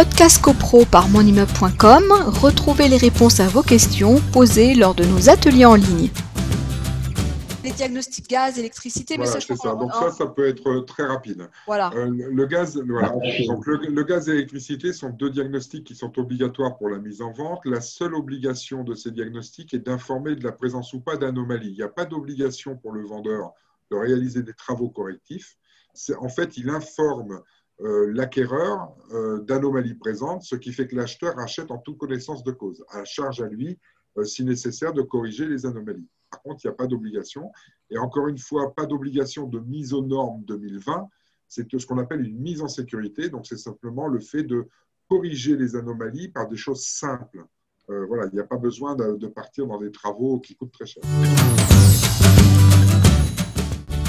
Podcast CoPro par monimmeuble.com, retrouvez les réponses à vos questions posées lors de nos ateliers en ligne. Les diagnostics gaz, électricité, mais Voilà, ça, je c'est ça. comprends. Donc ça, ça peut être euh, très rapide. Voilà. Euh, le gaz, voilà. Donc le, le gaz et l'électricité sont deux diagnostics qui sont obligatoires pour la mise en vente. La seule obligation de ces diagnostics est d'informer de la présence ou pas d'anomalies. Il n'y a pas d'obligation pour le vendeur de réaliser des travaux correctifs. En fait, il informe euh, l'acquéreur euh, d'anomalies présentes, ce qui fait que l'acheteur achète en toute connaissance de cause, à charge à lui, euh, si nécessaire, de corriger les anomalies. Par contre, il n'y a pas d'obligation. Et encore une fois, pas d'obligation de mise aux normes 2020 c'est ce qu'on appelle une mise en sécurité. Donc, c'est simplement le fait de corriger les anomalies par des choses simples. Euh, voilà, il n'y a pas besoin de partir dans des travaux qui coûtent très cher.